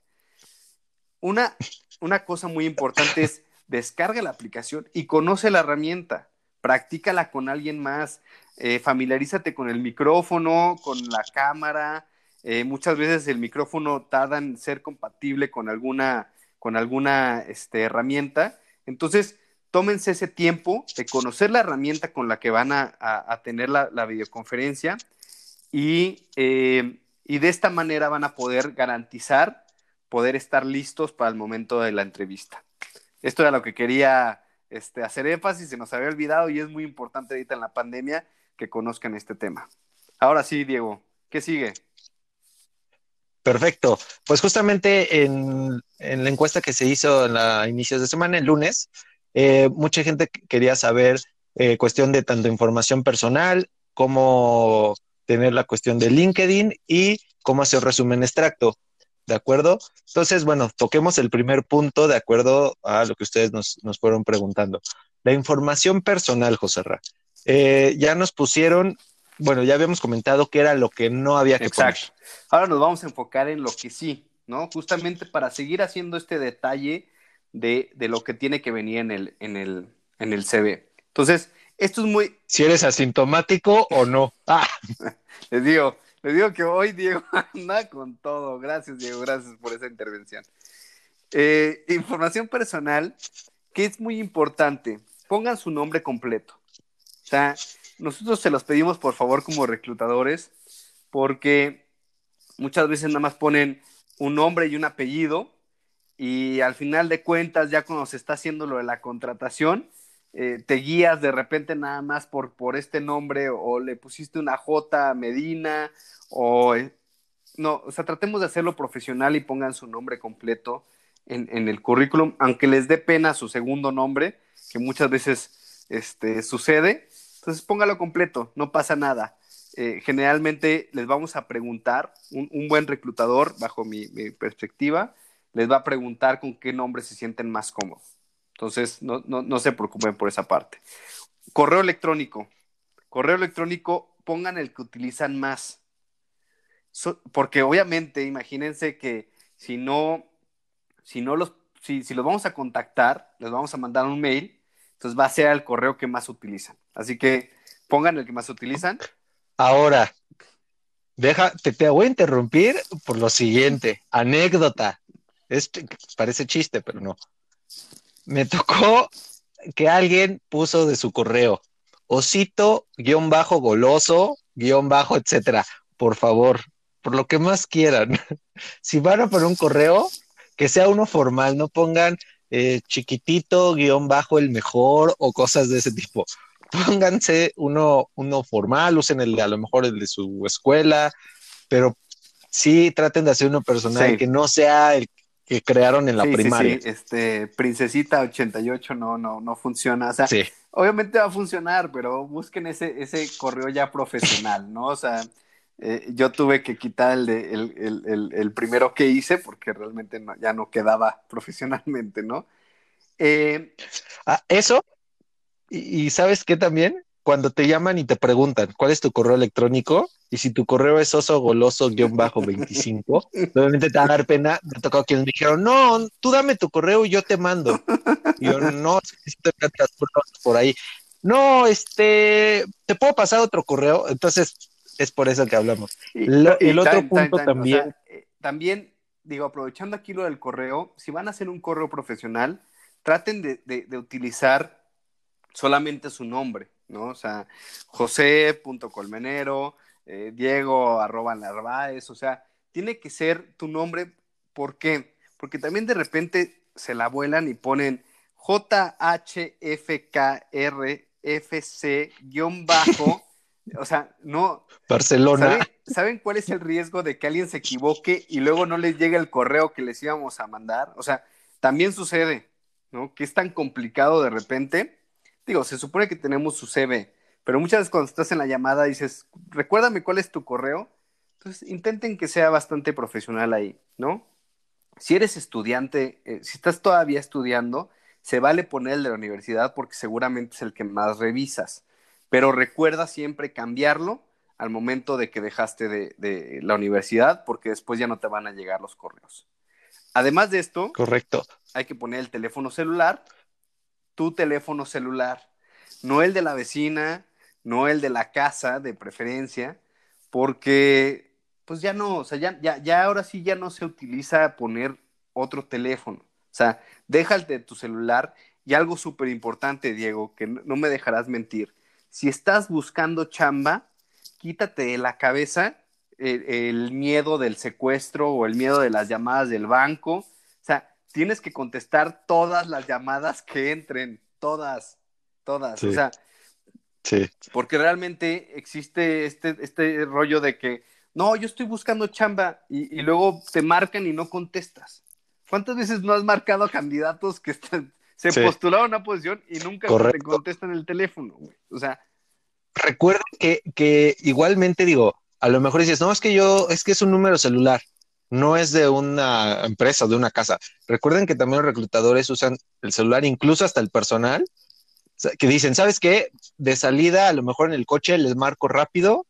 Una, una cosa muy importante es descarga la aplicación y conoce la herramienta. Practícala con alguien más. Eh, familiarízate con el micrófono, con la cámara. Eh, muchas veces el micrófono tarda en ser compatible con alguna, con alguna este, herramienta. Entonces, tómense ese tiempo de conocer la herramienta con la que van a, tener la, videoconferencia y, eh, y de esta manera van a poder garantizar poder estar listos para el momento de la entrevista. Esto era lo que quería este, hacer énfasis, se nos había olvidado y es muy importante ahorita en la pandemia que conozcan este tema. Ahora sí, Diego, ¿qué sigue? Perfecto. Pues justamente en, en la encuesta que se hizo en la inicios de semana, el lunes, eh, mucha gente qu- quería saber eh, cuestión de tanto información personal como tener la cuestión de LinkedIn y cómo hacer resumen extracto. ¿De acuerdo? Entonces, bueno, toquemos el primer punto de acuerdo a lo que ustedes nos, nos fueron preguntando. La información personal, José Ra. Eh, ya nos pusieron, bueno, ya habíamos comentado que era lo que no había que poner. Exacto. Ahora nos vamos a enfocar en lo que sí, ¿no? Justamente para seguir haciendo este detalle de, de lo que tiene que venir en el, en, el, en el CV. Entonces, esto es muy, si eres asintomático o no. Ah, les digo, les digo que hoy Diego anda con todo. Gracias, Diego, gracias por esa intervención. Eh, información personal, que es muy importante. Pongan su nombre completo. O sea, nosotros se los pedimos por favor como reclutadores, porque muchas veces nada más ponen un nombre y un apellido, y al final de cuentas, ya cuando se está haciendo lo de la contratación, eh, te guías de repente nada más por, por este nombre o, le pusiste una J Medina o eh, no, o sea, tratemos de hacerlo profesional y pongan su nombre completo en, en el currículum, aunque les dé pena su segundo nombre, que muchas veces este, sucede, entonces póngalo completo, no pasa nada. Eh, generalmente les vamos a preguntar, un, un buen reclutador, bajo mi perspectiva, les va a preguntar con qué nombre se sienten más cómodos. Entonces, no, no, no se preocupen por esa parte. Correo electrónico. Correo electrónico, pongan el que utilizan más. Porque obviamente, imagínense que si no, si no los, si, si los vamos a contactar, les vamos a mandar un mail, entonces va a ser el correo que más utilizan. Así que pongan el que más utilizan. ahora, deja, te, te voy a interrumpir por lo siguiente. Anécdota. Es, parece chiste, pero no. Me tocó que alguien puso de su correo osito, guion bajo, goloso, guion bajo, etcétera. Por favor, por lo que más quieran. Si van a poner un correo, que sea uno formal, no pongan eh, chiquitito, guion bajo, el mejor o cosas de ese tipo. Pónganse uno, uno formal, usen el de a lo mejor el de su escuela, pero sí traten de hacer uno personal Sí. que no sea el que crearon en la Sí, sí, primaria. sí, Este, Princesita 88 no, no, no funciona. O sea, Sí. obviamente va a funcionar, pero busquen ese, ese correo ya profesional, ¿no? O sea, Eh, yo tuve que quitar el, de, el, primero que hice porque realmente ya no quedaba profesionalmente, ¿no? Eh, ah, eso, y, sabes qué también, cuando te llaman y te preguntan cuál es tu correo electrónico, y si tu correo es oso goloso-25, obviamente te va a dar pena. Me tocó quienes me dijeron, no, tú dame tu correo y yo te mando. Y yo, no, necesito por ahí. No, este, te puedo pasar otro correo. Entonces, es por eso que hablamos. el otro punto también. Eh, también, digo, aprovechando aquí lo del correo, si van a hacer un correo profesional, traten de, utilizar solamente su nombre, ¿no? O sea, josé.colmenero, eh, diego arroba narváez, o sea, tiene que ser tu nombre. ¿Por qué? Porque también de repente se la vuelan y ponen JHFKRFC-bajo o sea, no. Barcelona. ¿saben, cuál es el riesgo de que alguien se equivoque y luego no les llegue el correo que les íbamos a mandar? O sea, también sucede, ¿no? Que es tan complicado de repente. Digo, se supone que tenemos su CV, pero muchas veces cuando estás en la llamada dices, recuérdame cuál es tu correo. Entonces, intenten que sea bastante profesional ahí, ¿no? Si eres estudiante, eh, si estás todavía estudiando, se vale poner el de la universidad porque seguramente es el que más revisas pero recuerda siempre cambiarlo al momento de que dejaste de, la universidad, porque después ya no te van a llegar los correos. Además de esto, correcto. Hay que poner el teléfono celular, tu teléfono celular, no el de la vecina, no el de la casa de preferencia, porque pues ya no, o sea, ya, ya, ya ahora sí ya no se utiliza poner otro teléfono. O sea, déjate de tu celular y algo súper importante, Diego, que no me dejarás mentir si estás buscando chamba, quítate de la cabeza el, miedo del secuestro o el miedo de las llamadas del banco. O sea, tienes que contestar todas las llamadas que entren, todas, todas. O sea, sí. porque realmente existe este, este rollo de que, no, yo estoy buscando chamba y, luego te marcan y no contestas. ¿Cuántas veces no has marcado a candidatos que están, se postularon a una posición y nunca te contestan el teléfono, O sea. Recuerden que, que igualmente digo, a lo mejor dices, no, es que yo, es que es un número celular, no es de una empresa, de una casa. Recuerden que también los reclutadores usan el celular, incluso hasta el personal, que dicen, ¿sabes qué? De salida, a lo mejor en el coche les marco rápido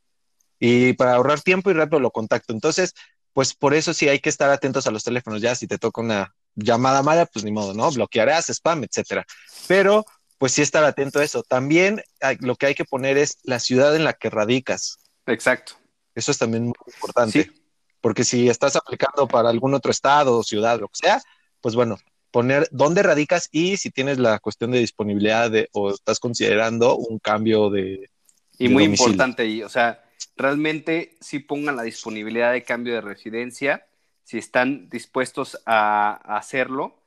y para ahorrar tiempo y rápido lo contacto. Entonces, pues por eso sí hay que estar atentos a los teléfonos. Ya si te toca una, llamada mala, pues ni modo, ¿no? Bloquearás spam, etcétera. Pero, pues sí estar atento a eso. También lo que hay que poner es la ciudad en la que radicas. Exacto. Eso es también muy importante. Porque si estás aplicando para algún otro estado o ciudad, lo que sea, pues bueno, poner dónde radicas y si tienes la cuestión de disponibilidad de, o estás considerando un cambio de. Y muy importante, y, o sea, realmente sí pongan la disponibilidad de cambio de residencia si están dispuestos a, hacerlo,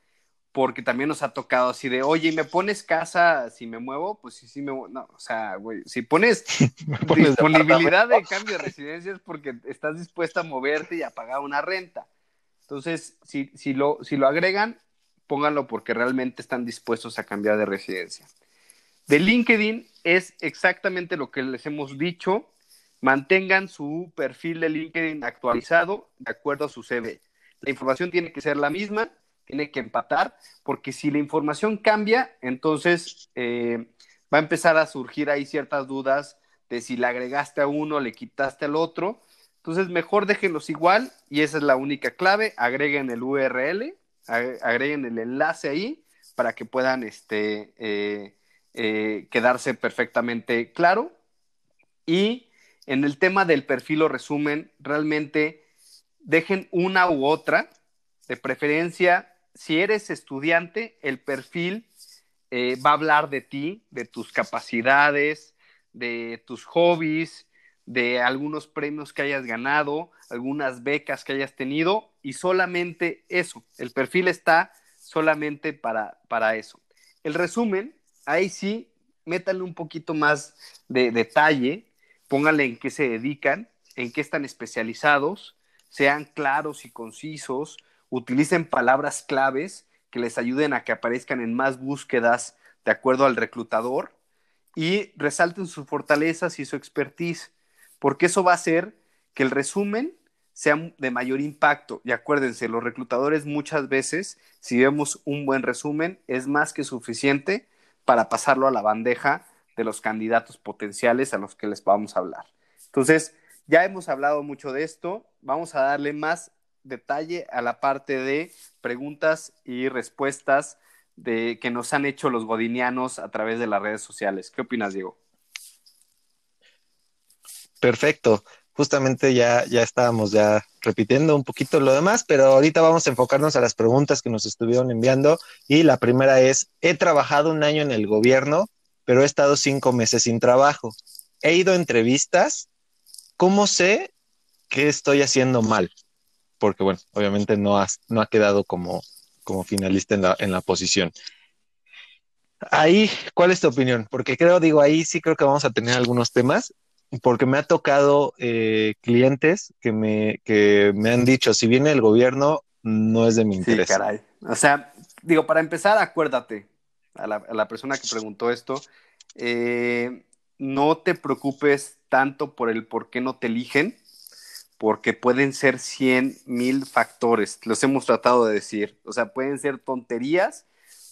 porque también nos ha tocado así de, oye, ¿me pones casa si me muevo? Pues sí, sí me muevo. No, o sea, güey, si pones, disponibilidad de cambio de residencia es porque estás dispuesta a moverte y a pagar una renta. Entonces, si, si, lo, si lo agregan, pónganlo porque realmente están dispuestos a cambiar de residencia. De LinkedIn es exactamente lo que les hemos dicho mantengan su perfil de LinkedIn actualizado de acuerdo a su CV. La información tiene que ser la misma, tiene que empatar, porque si la información cambia, entonces eh, va a empezar a surgir ahí ciertas dudas de si le agregaste a uno, le quitaste al otro. Entonces, mejor déjenlos igual y esa es la única clave. Agreguen el URL, agreguen el enlace ahí para que puedan este, eh, eh, quedarse perfectamente claro. Y en el tema del perfil o resumen, realmente dejen una u otra, de preferencia, si eres estudiante, el perfil eh, va a hablar de ti, de tus capacidades, de tus hobbies, de algunos premios que hayas ganado, algunas becas que hayas tenido y solamente eso. El perfil está solamente para, para eso. El resumen, ahí sí, métale un poquito más de detalle pónganle en qué se dedican, en qué están especializados, sean claros y concisos, utilicen palabras claves que les ayuden a que aparezcan en más búsquedas de acuerdo al reclutador y resalten sus fortalezas y su expertise, porque eso va a hacer que el resumen sea de mayor impacto. Y acuérdense, los reclutadores muchas veces, si vemos un buen resumen, es más que suficiente para pasarlo a la bandeja de los candidatos potenciales a los que les vamos a hablar. Entonces, ya hemos hablado mucho de esto, vamos a darle más detalle a la parte de preguntas y respuestas de, que nos han hecho los godinianos a través de las redes sociales. ¿Qué opinas, Diego? Perfecto. Justamente ya, ya estábamos ya repitiendo un poquito lo demás, pero ahorita vamos a enfocarnos a las preguntas que nos estuvieron enviando. Y la primera es, he trabajado un año en el gobierno, pero he estado cinco meses sin trabajo. He ido a entrevistas. ¿Cómo sé qué estoy haciendo mal? Porque, bueno, obviamente no, no ha quedado como, como finalista en la, en la posición. Ahí, ¿cuál es tu opinión? Porque creo, digo, ahí sí creo que vamos a tener algunos temas, porque me ha tocado eh, clientes que me, que me han dicho, si viene el gobierno, no es de mi interés. Sí, caray. O sea, digo, para empezar, acuérdate, a la, persona que preguntó esto, eh, no te preocupes tanto por el por qué no te eligen, porque pueden ser cien mil factores, los hemos tratado de decir, o sea, pueden ser tonterías,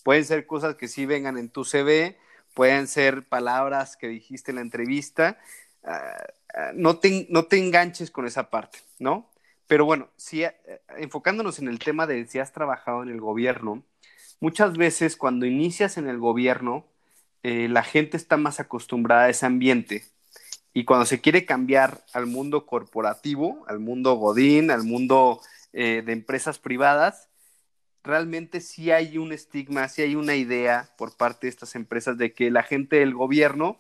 pueden ser cosas que sí vengan en tu CV, pueden ser palabras que dijiste en la entrevista, ah, ah, no, te, no te enganches con esa parte, ¿no? Pero bueno, si, eh, enfocándonos en el tema de si has trabajado en el gobierno, muchas veces cuando inicias en el gobierno, eh, la gente está más acostumbrada a ese ambiente y cuando se quiere cambiar al mundo corporativo, al mundo godín, al mundo eh, de empresas privadas, realmente sí hay un estigma, sí hay una idea por parte de estas empresas de que la gente del gobierno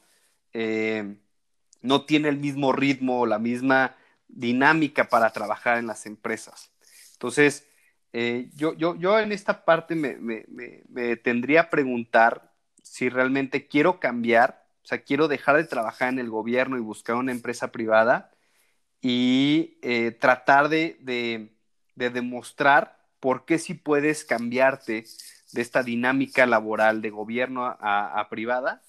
no tiene el mismo ritmo o la misma dinámica para trabajar en las empresas. Entonces, eh, yo, yo, yo, en esta parte me, tendría a preguntar si realmente quiero cambiar o sea, quiero dejar de trabajar en el gobierno y buscar una empresa privada y eh, tratar de, demostrar por qué sí puedes cambiarte de esta dinámica laboral de gobierno a, privada,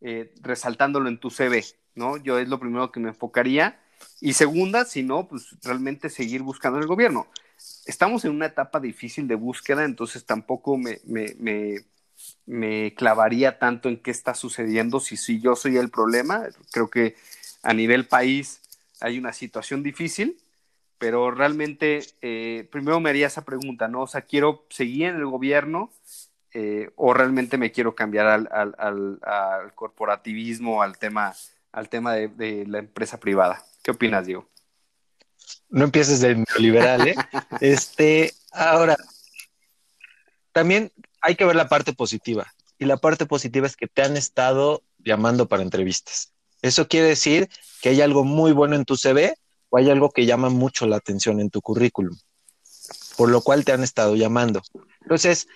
eh, resaltándolo en tu CV, ¿no? Yo es lo primero que me enfocaría. Y segunda, si no, pues realmente seguir buscando el gobierno. Estamos en una etapa difícil de búsqueda, entonces tampoco me, me clavaría tanto en qué está sucediendo si, si yo soy el problema. Creo que a nivel país hay una situación difícil, pero realmente eh, primero me haría esa pregunta, ¿no? O sea, ¿quiero seguir en el gobierno eh, o realmente me quiero cambiar al, corporativismo, al tema, al tema de, de, la empresa privada? ¿Qué opinas, Diego? No empieces del neoliberal, ¿eh? este, ahora, también hay que ver la parte positiva. Y la parte positiva es que te han estado llamando para entrevistas. Eso quiere decir que hay algo muy bueno en tu CV o hay algo que llama mucho la atención en tu currículum, por lo cual te han estado llamando. Entonces,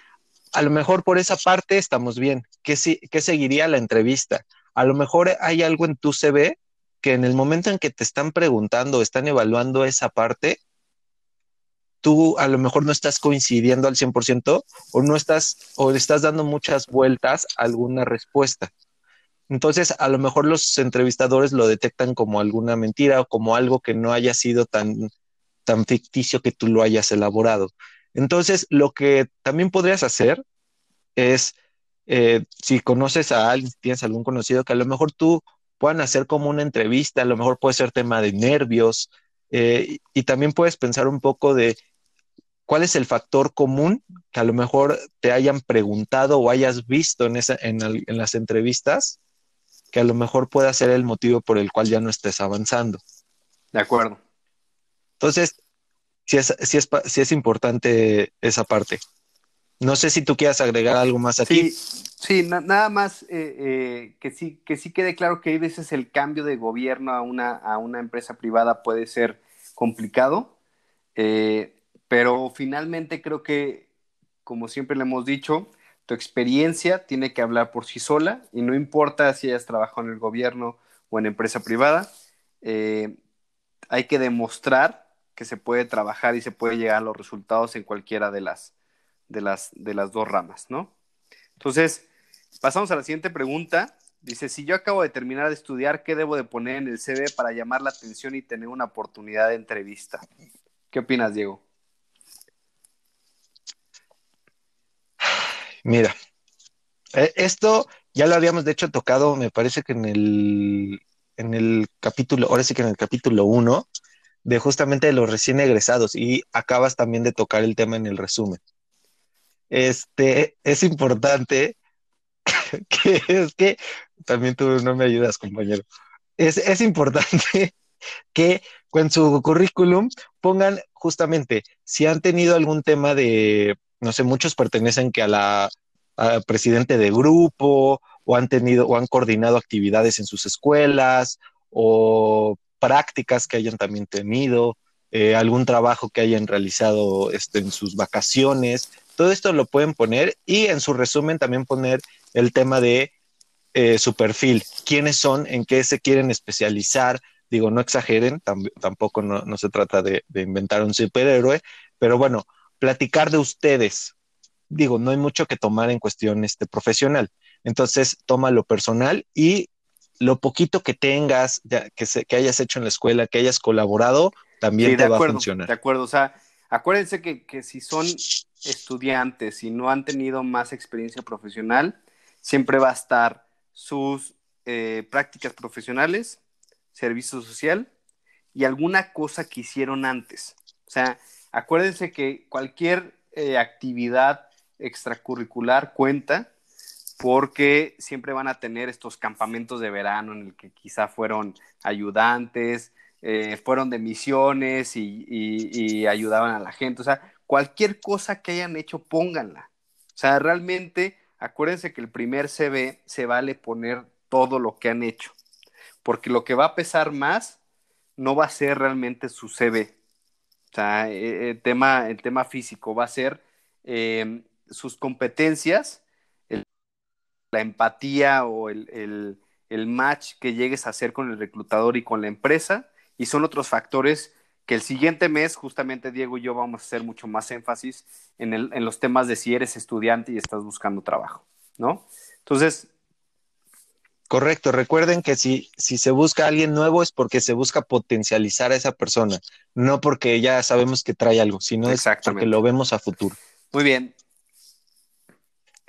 a lo mejor por esa parte estamos bien. ¿Qué, qué seguiría la entrevista? A lo mejor hay algo en tu CV que en el momento en que te están preguntando, están evaluando esa parte, tú a lo mejor no estás coincidiendo al 100% o no estás o estás dando muchas vueltas a alguna respuesta. Entonces, a lo mejor los entrevistadores lo detectan como alguna mentira o como algo que no haya sido tan, tan ficticio que tú lo hayas elaborado. Entonces, lo que también podrías hacer es, eh, si conoces a alguien, tienes algún conocido, que a lo mejor tú puedan hacer como una entrevista, a lo mejor puede ser tema de nervios, eh, y también puedes pensar un poco de ¿cuál es el factor común que a lo mejor te hayan preguntado o hayas visto en, esa, en, las entrevistas que a lo mejor pueda ser el motivo por el cual ya no estés avanzando? De acuerdo. Entonces, sí es, es, es importante esa parte. No sé si tú quieras agregar algo más aquí. Sí, sí nada más eh, eh, que, sí, que sí quede claro que a veces el cambio de gobierno a una, a una empresa privada puede ser complicado. Eh, pero finalmente creo que, como siempre le hemos dicho, tu experiencia tiene que hablar por sí sola y no importa si hayas trabajado en el gobierno o en empresa privada, hay que demostrar que se puede trabajar y se puede llegar a los resultados en cualquiera de las, de las, de las dos ramas, ¿no? Entonces, pasamos a la siguiente pregunta Dice, si yo acabo de terminar de estudiar, ¿qué debo de poner en el CV para llamar la atención y tener una oportunidad de entrevista? ¿Qué opinas, Diego? Mira, e, esto ya lo habíamos de hecho tocado, me parece que en el, en el capítulo, ahora sí que en el capítulo 1, de justamente los recién egresados y acabas también de tocar el tema en el resumen. Este, es importante que es que también tú no me ayudas, compañero. Es, es importante que en su currículum pongan justamente si han tenido algún tema de, no sé, muchos pertenecen que a la presidente de grupo o han tenido o han coordinado actividades en sus escuelas o prácticas que hayan también tenido, eh, algún trabajo que hayan realizado este, en sus vacaciones. Todo esto lo pueden poner y en su resumen también poner el tema de eh, su perfil, quiénes son, en qué se quieren especializar. Digo, no exageren, tampoco no, se trata de, inventar un superhéroe, pero bueno, platicar de ustedes. Digo, no hay mucho que tomar en cuestión este, profesional. Entonces, toma lo personal y lo poquito que tengas, que, que hayas hecho en la escuela, que hayas colaborado, también te va a funcionar. De acuerdo, o sea, acuérdense que, que si son estudiantes y no han tenido más experiencia profesional, siempre va a estar sus eh, prácticas profesionales, servicio social y alguna cosa que hicieron antes. O sea, acuérdense que cualquier eh, actividad extracurricular cuenta porque siempre van a tener estos campamentos de verano en el que quizá fueron ayudantes, eh, fueron de misiones y, ayudaban a la gente. O sea, cualquier cosa que hayan hecho, pónganla. O sea, realmente acuérdense que el primer CV se vale poner todo lo que han hecho, porque lo que va a pesar más no va a ser realmente su CV. O sea, e, e, el tema, el tema físico va a ser em, sus competencias, la empatía o el, el match que llegues a hacer con el reclutador y con la empresa, y son otros factores que el siguiente mes, justamente Diego y yo vamos a hacer mucho más énfasis en, el, en los temas de si eres estudiante y estás buscando trabajo, ¿no? Entonces... Correcto, recuerden que si, si se busca a alguien nuevo es porque se busca potencializar a esa persona, no porque ya sabemos que trae algo, sino es porque lo vemos a futuro. Muy bien.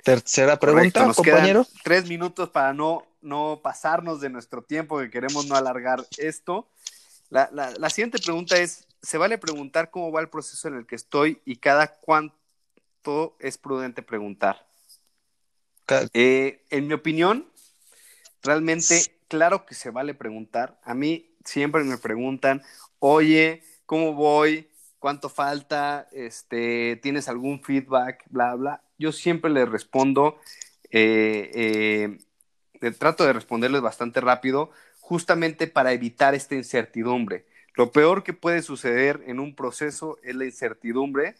Tercera pregunta, compañero. tres minutos para no, no pasarnos de nuestro tiempo, que queremos no alargar esto. La, siguiente pregunta es, ¿se vale preguntar cómo va el proceso en el que estoy y cada cuánto es prudente preguntar? Eh, en mi opinión, realmente, claro que se vale preguntar. A mí siempre me preguntan, oye, ¿cómo voy? ¿Cuánto falta? Este, ¿Tienes algún feedback? Bla, bla. Yo siempre les respondo, eh, eh, trato de responderles bastante rápido, justamente para evitar esta incertidumbre. Lo peor que puede suceder en un proceso es la incertidumbre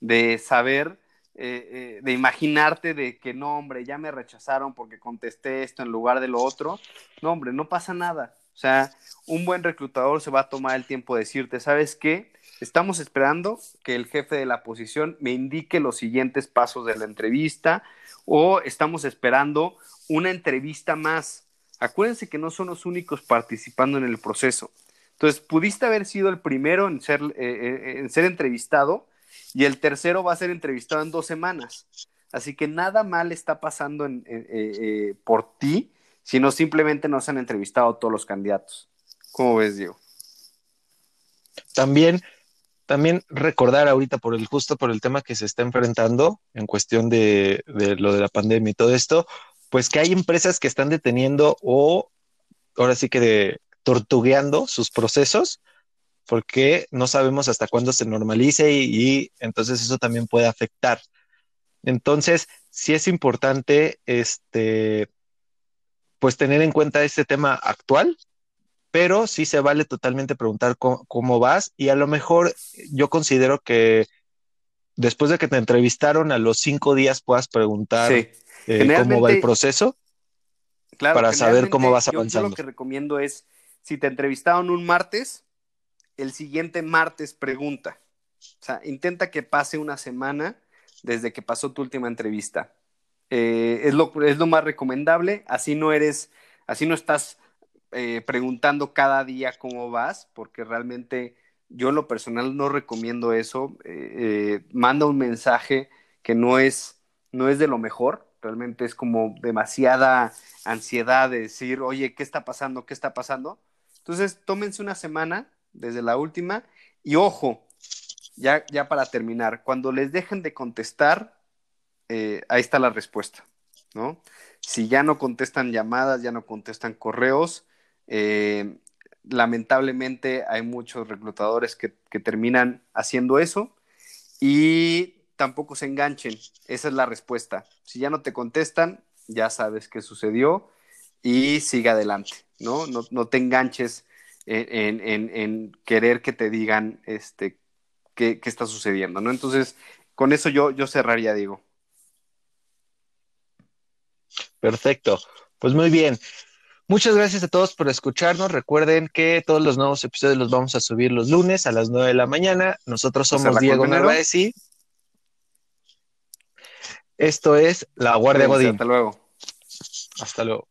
de saber, eh, eh, de imaginarte de que no, hombre, ya me rechazaron porque contesté esto en lugar de lo otro. No, hombre, no pasa nada. O sea, un buen reclutador se va a tomar el tiempo de decirte, ¿sabes qué? Estamos esperando que el jefe de la posición me indique los siguientes pasos de la entrevista o estamos esperando una entrevista más acuérdense que no son los únicos participando en el proceso. Entonces, pudiste haber sido el primero en ser, eh, eh, en ser entrevistado y el tercero va a ser entrevistado en dos semanas. Así que nada mal está pasando eh, por ti, sino simplemente no se han entrevistado todos los candidatos. ¿Cómo ves, Diego? También, también recordar ahorita por el justo por el tema que se está enfrentando en cuestión de, de lo de la pandemia y todo esto, pues que hay empresas que están deteniendo o ahora sí que tortugueando sus procesos porque no sabemos hasta cuándo se normalice y, entonces eso también puede afectar. Entonces, sí es importante este pues tener en cuenta este tema actual, pero sí se vale totalmente preguntar cómo, vas y a lo mejor yo considero que después de que te entrevistaron a los cinco días puedas preguntar eh, cómo va el proceso para saber cómo vas avanzando. Yo, lo que recomiendo es, si te entrevistaron un martes, el siguiente martes pregunta. O sea, intenta que pase una semana desde que pasó tu última entrevista. eh, es, lo, es lo más recomendable, así no eres, así no estás eh, preguntando cada día cómo vas, porque realmente yo en lo personal no recomiendo eso. Eh, manda un mensaje que no es, no es de lo mejor, realmente es como demasiada ansiedad de decir, oye, ¿qué está pasando? ¿Qué está pasando? Entonces, tómense una semana desde la última y ojo, ya, ya para terminar, cuando les dejen de contestar, eh, ahí está la respuesta, ¿no? Si ya no contestan llamadas, ya no contestan correos, eh, lamentablemente hay muchos reclutadores que, que, terminan haciendo eso y tampoco se enganchen. Esa es la respuesta. Si ya no te contestan, ya sabes qué sucedió y sigue adelante, ¿no? No, no te enganches en, en, en, querer que te digan este, qué, qué, está sucediendo, ¿no? Entonces, con eso yo, yo cerraría, digo. Perfecto. Pues muy bien. Muchas gracias a todos por escucharnos. Recuerden que todos los nuevos episodios los vamos a subir los lunes a las 9 de la mañana. Nosotros somos Diego Narváez y esto es La Guardia Godín. Hasta luego. Hasta luego.